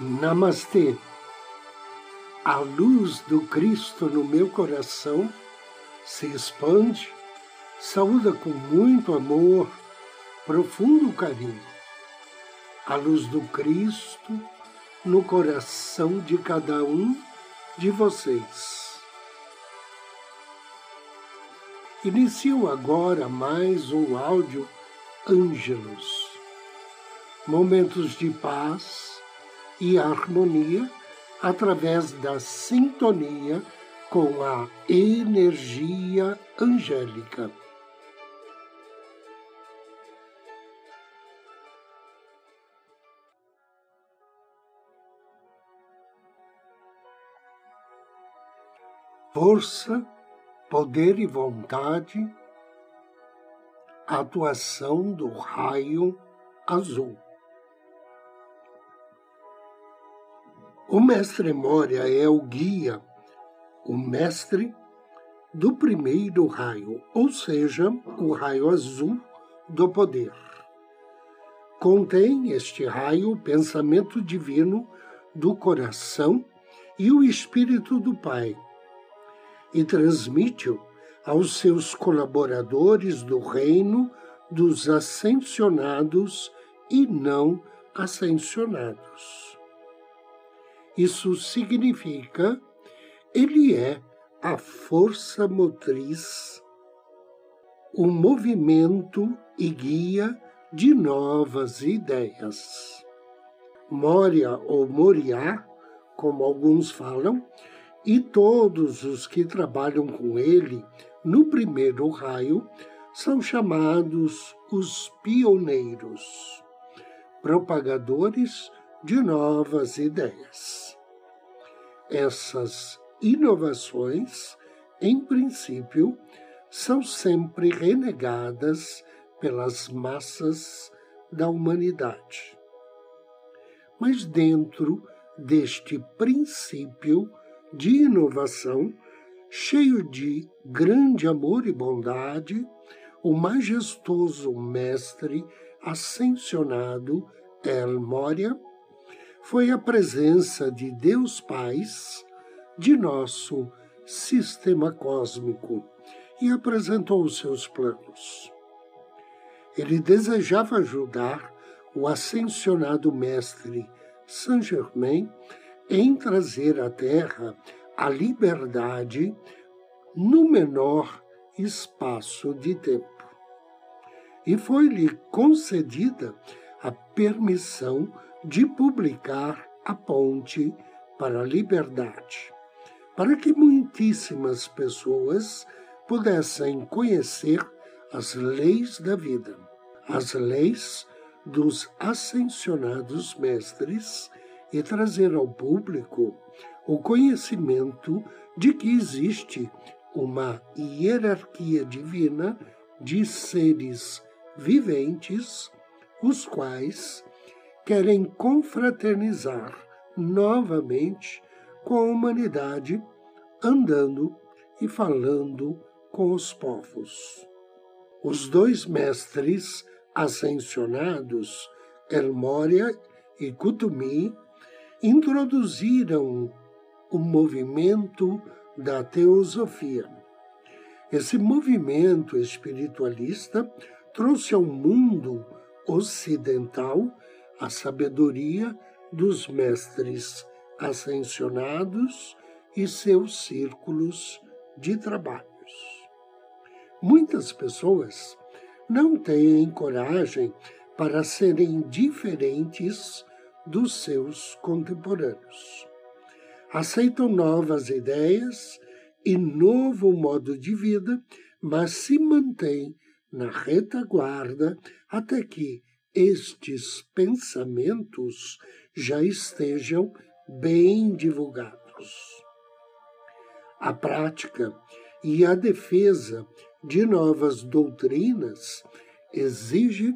Namastê. A luz do Cristo no meu coração se expande, saúda com muito amor, profundo carinho. A luz do Cristo no coração de cada um de vocês. Inicio agora mais um áudio Ângelos. Momentos de paz e harmonia através da sintonia com a energia angélica. Força, poder e vontade, atuação do raio azul. O mestre Moria é o guia, o mestre do primeiro raio, ou seja, o raio azul do poder. Contém este raio o pensamento divino do coração e o espírito do Pai, e transmite-o aos seus colaboradores do reino dos ascensionados e não ascensionados. Isso significa ele é a força motriz, o movimento e guia de novas ideias. Moria ou Moriá, como alguns falam, e todos os que trabalham com ele no primeiro raio são chamados os pioneiros, propagadores de novas ideias. Essas inovações, em princípio, são sempre renegadas pelas massas da humanidade. Mas dentro deste princípio de inovação, cheio de grande amor e bondade, o majestoso mestre ascensionado El Moria foi a presença de Deus Pais de nosso sistema cósmico e apresentou os seus planos. Ele desejava ajudar o ascensionado mestre Saint Germain em trazer à Terra a liberdade no menor espaço de tempo. E foi-lhe concedida a permissão de publicar a Ponte para a Liberdade, para que muitíssimas pessoas pudessem conhecer as leis da vida, as leis dos ascensionados mestres e trazer ao público o conhecimento de que existe uma hierarquia divina de seres viventes, os quais querem confraternizar novamente com a humanidade, andando e falando com os povos. Os dois mestres ascensionados, El Moria e Kutumi, introduziram o movimento da teosofia. Esse movimento espiritualista trouxe ao mundo ocidental a sabedoria dos mestres ascensionados e seus círculos de trabalhos. Muitas pessoas não têm coragem para serem diferentes dos seus contemporâneos. Aceitam novas ideias e novo modo de vida, mas se mantêm na retaguarda até que estes pensamentos já estejam bem divulgados. A prática e a defesa de novas doutrinas exige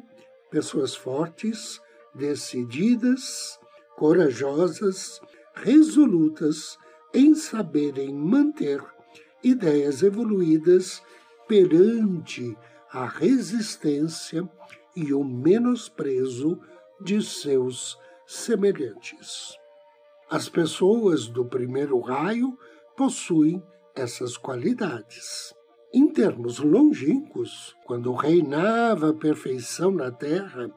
pessoas fortes, decididas, corajosas, resolutas em saberem manter ideias evoluídas perante a resistência e o menosprezo de seus semelhantes. As pessoas do primeiro raio possuem essas qualidades. Em termos longínquos, quando reinava a perfeição na terra,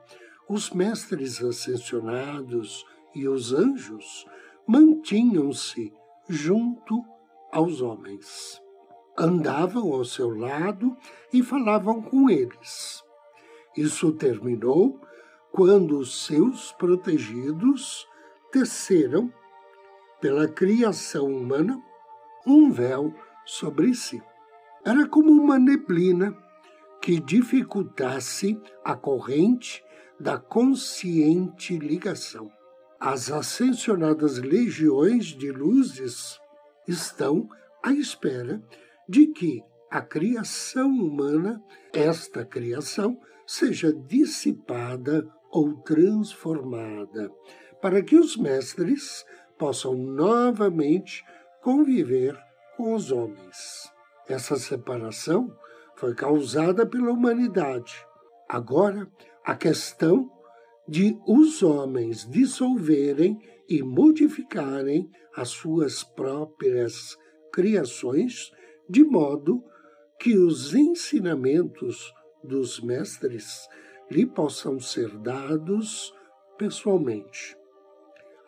os mestres ascensionados e os anjos mantinham-se junto aos homens. Andavam ao seu lado e falavam com eles. Isso terminou quando os seus protegidos teceram, pela criação humana, um véu sobre si. Era como uma neblina que dificultasse a corrente da consciente ligação. As ascensionadas legiões de luzes estão à espera de que a criação humana, esta criação, seja dissipada ou transformada, para que os mestres possam novamente conviver com os homens. Essa separação foi causada pela humanidade. Agora, a questão de os homens dissolverem e modificarem as suas próprias criações, de modo que os ensinamentos dos mestres lhe possam ser dados pessoalmente.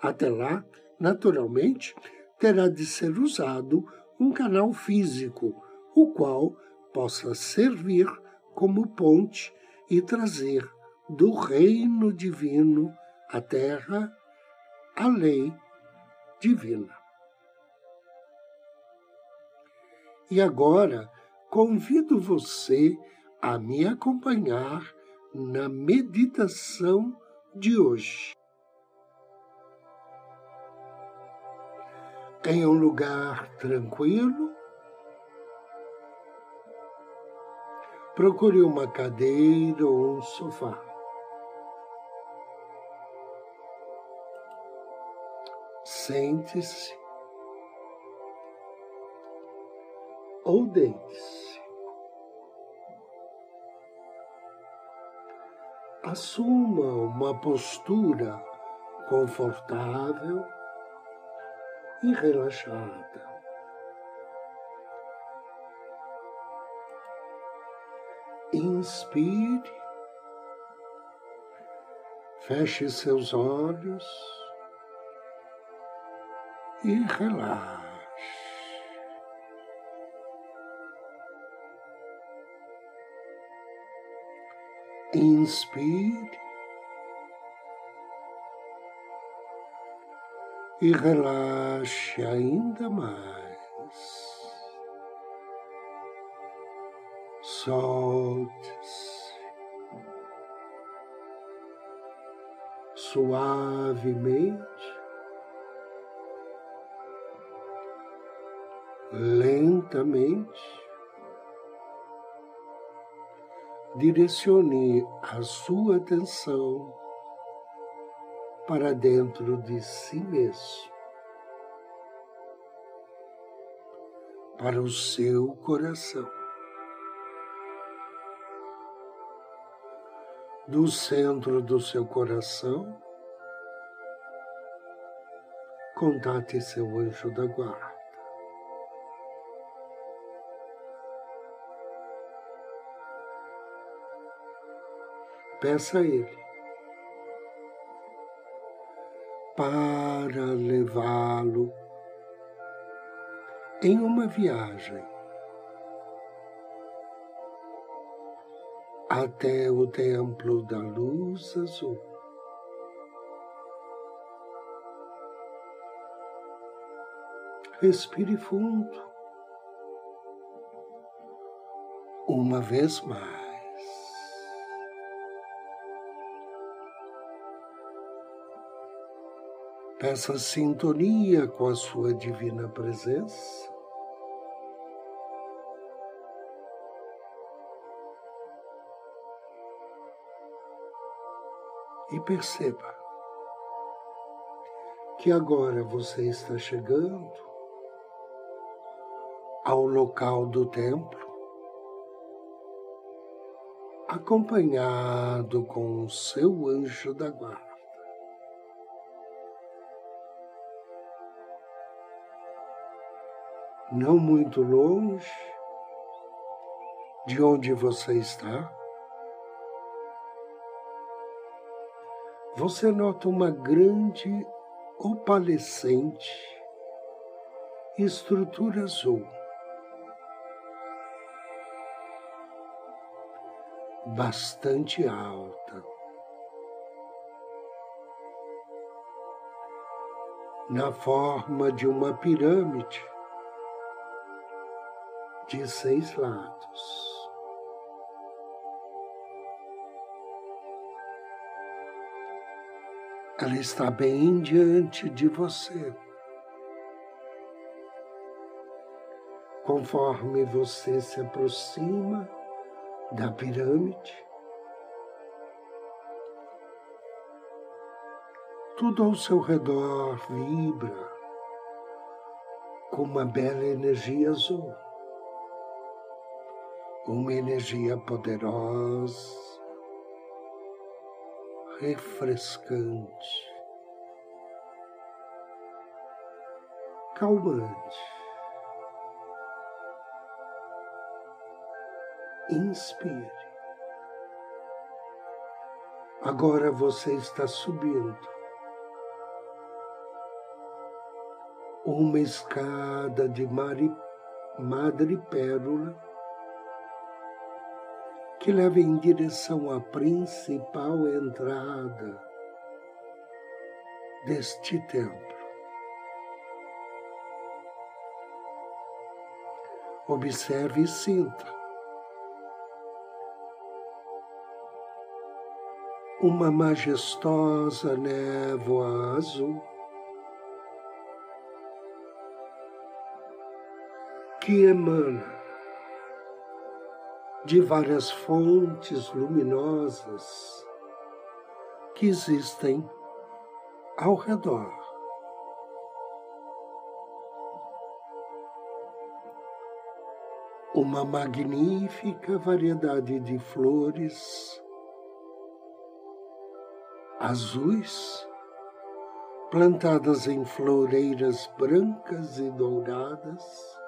Até lá, naturalmente, terá de ser usado um canal físico o qual possa servir como ponte e trazer do reino divino à terra a lei divina. E agora convido você a me acompanhar na meditação de hoje. Em um lugar tranquilo, Procure uma cadeira ou um sofá. Sente-se ou deite-se. Assuma uma postura confortável e relaxada. Inspire, feche seus olhos e relaxe. Inspire e relaxe ainda mais. solte-se suavemente, lentamente. Direcione a sua atenção para dentro de si mesmo, para o seu coração. do centro do seu coração, contate seu anjo da guarda. Peça a ele para levá-lo em uma viagem até o templo da luz azul. Respire fundo. Uma vez mais. Peça sintonia com a sua divina presença. e perceba que agora você está chegando ao local do templo, acompanhado com o seu anjo da guarda. Não muito longe de onde você está, você nota uma grande opalescente estrutura azul. Bastante alta. Na forma de uma pirâmide de seis lados. Ela está bem diante de você. Conforme você se aproxima da pirâmide, tudo ao seu redor vibra com uma bela energia azul uma energia poderosa, refrescante, calmante. Inspire. Agora você está subindo uma escada de madrepérola que leva em direção à principal entrada deste templo. Observe e sinta. Uma majestosa névoa azul que emana de várias fontes luminosas que existem ao redor. Uma magnífica variedade de flores azuis, plantadas em floreiras brancas e douradas,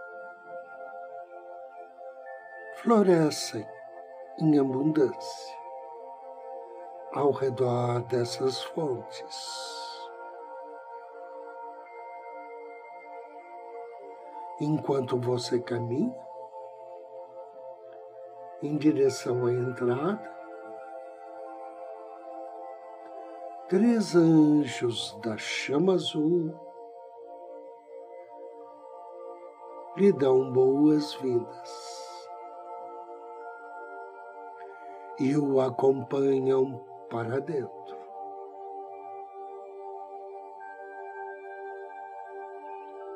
florescem em abundância ao redor dessas fontes. Enquanto você caminha em direção à entrada, três anjos da chama azul lhe dão boas-vindas. E o acompanham para dentro.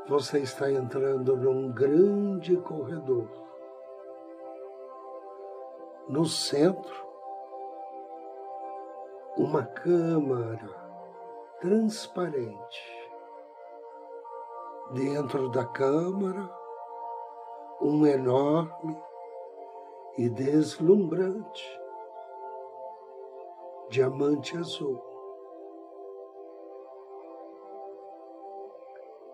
Você está entrando num grande corredor. No centro, uma câmara transparente. Dentro da câmara, um enorme e deslumbrante diamante azul.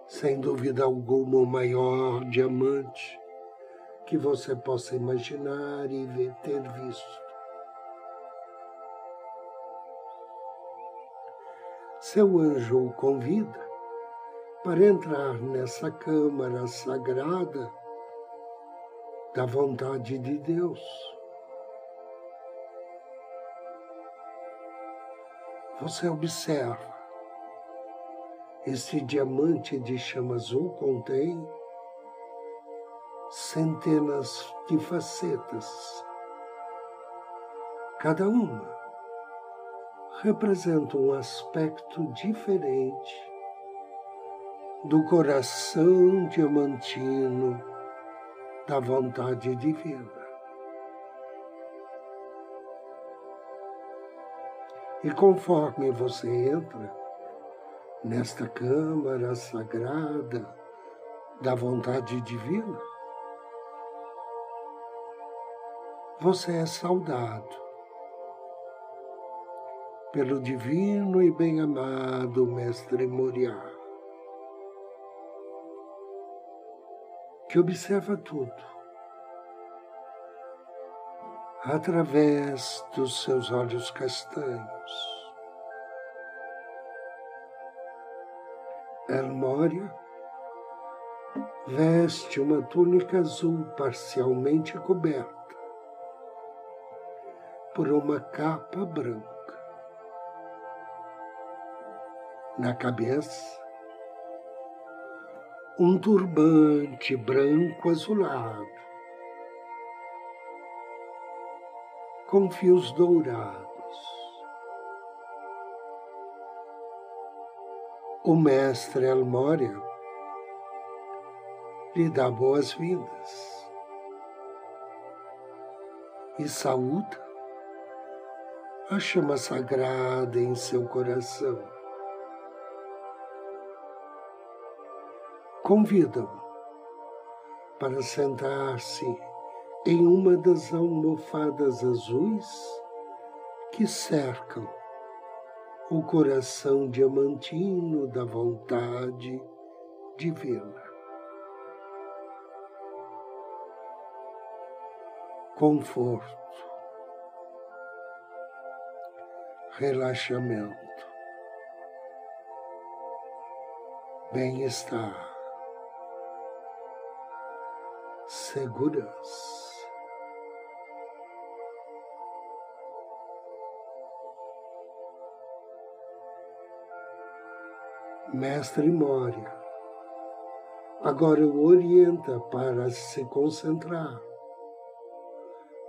Sem dúvida alguma, o maior diamante que você possa imaginar e ter visto. Seu anjo o convida para entrar nessa câmara sagrada da vontade de Deus. Você observa, esse diamante de chama azul contém centenas de facetas. Cada uma representa um aspecto diferente do coração diamantino da vontade divina. E conforme você entra nesta câmara sagrada da vontade divina, você é saudado pelo divino e bem-amado Mestre Moriá, que observa tudo através dos seus olhos castanhos. Elmória veste uma túnica azul parcialmente coberta por uma capa branca. Na cabeça, um turbante branco azulado, com fios dourados. O mestre Almória lhe dá boas-vindas e saúda a chama sagrada em seu coração. convidam para sentar-se em uma das almofadas azuis que cercam o coração diamantino da vontade divina. Conforto, relaxamento, bem-estar segurança. Mestre Moria agora o orienta para se concentrar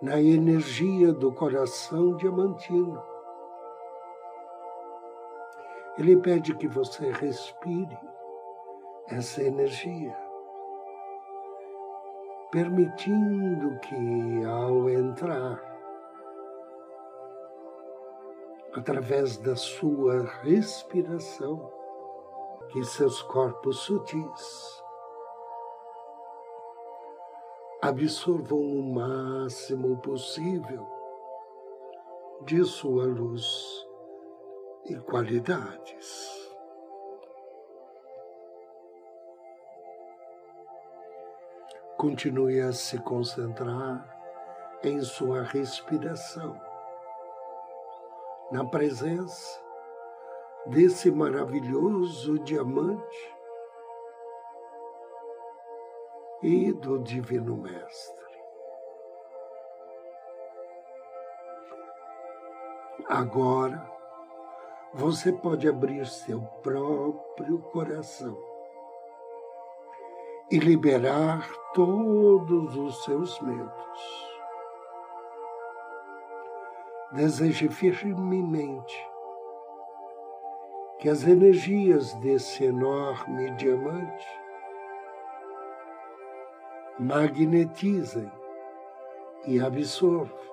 na energia do coração diamantino. Ele pede que você respire essa energia permitindo que, ao entrar, através da sua respiração, que seus corpos sutis absorvam o máximo possível de sua luz e qualidades. Continue a se concentrar em sua respiração, na presença desse maravilhoso diamante e do Divino Mestre. Agora, você pode abrir seu próprio coração e liberar todos os seus medos. Deseje firmemente que as energias desse enorme diamante magnetizem e absorvam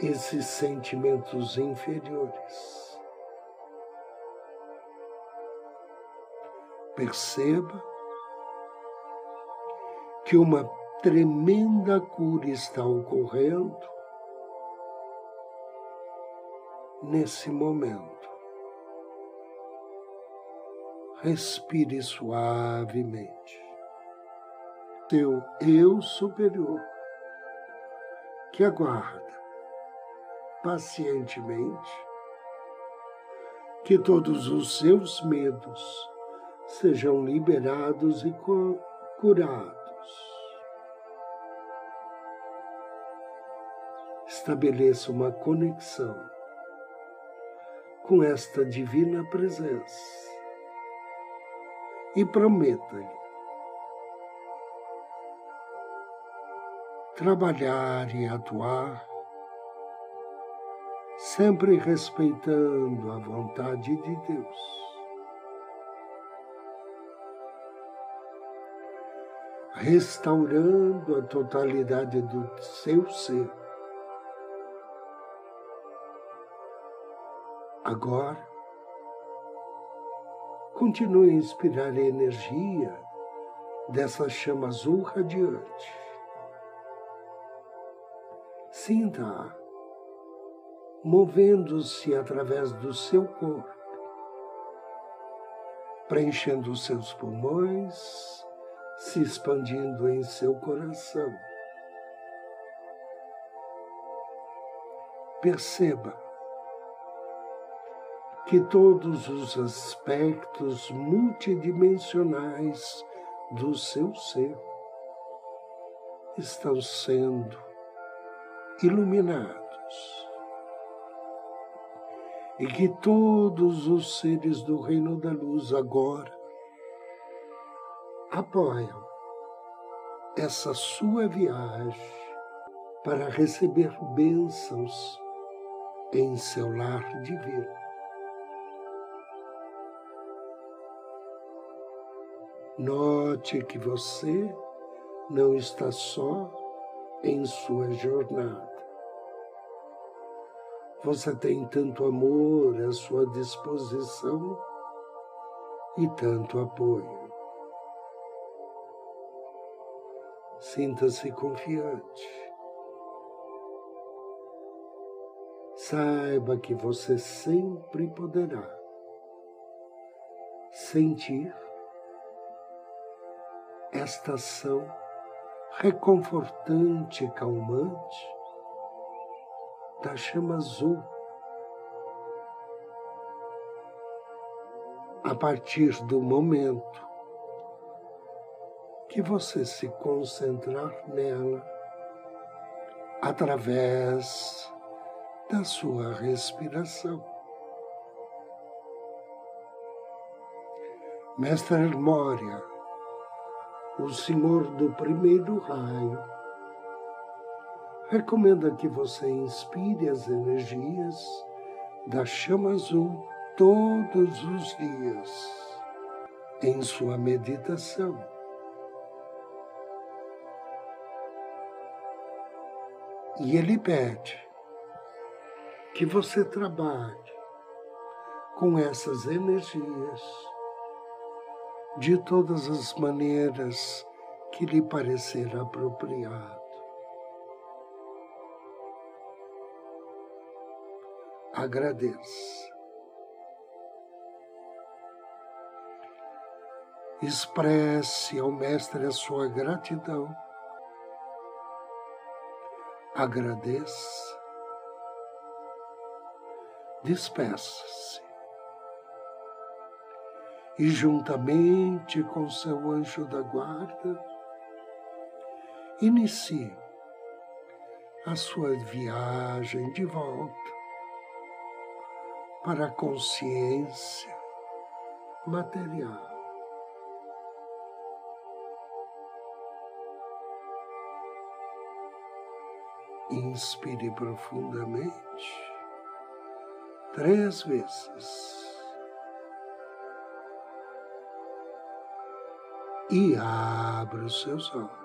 esses sentimentos inferiores. Perceba que uma tremenda cura está ocorrendo nesse momento. Respire suavemente. Teu eu superior, que aguarda pacientemente que todos os seus medos sejam liberados e curados. Estabeleça uma conexão com esta divina presença e prometa-lhe trabalhar e atuar sempre respeitando a vontade de Deus. restaurando a totalidade do seu ser. Agora, continue a inspirar a energia dessa chama azul radiante. Sinta-a movendo-se através do seu corpo, preenchendo os seus pulmões, se expandindo em seu coração. Perceba que todos os aspectos multidimensionais do seu ser estão sendo iluminados e que todos os seres do Reino da Luz agora apoiam essa sua viagem para receber bênçãos em seu lar divino. Note que você não está só em sua jornada. Você tem tanto amor à sua disposição e tanto apoio. Sinta-se confiante. Saiba que você sempre poderá sentir esta ação reconfortante e calmante da chama azul. A partir do momento que você se concentrar nela através da sua respiração. Mestre Moria, o Senhor do primeiro raio, recomenda que você inspire as energias da chama azul todos os dias em sua meditação. E ele pede que você trabalhe com essas energias de todas as maneiras que lhe parecer apropriado. Agradeça. Expresse ao Mestre a sua gratidão. Agradeça despeça-se. E juntamente com seu anjo da guarda, inicie a sua viagem de volta para a consciência material. Inspire profundamente três vezes. E abra os seus olhos.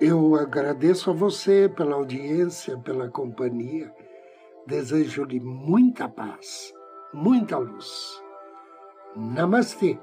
Eu agradeço a você pela audiência, pela companhia. Desejo-lhe muita paz, muita luz. Namastê.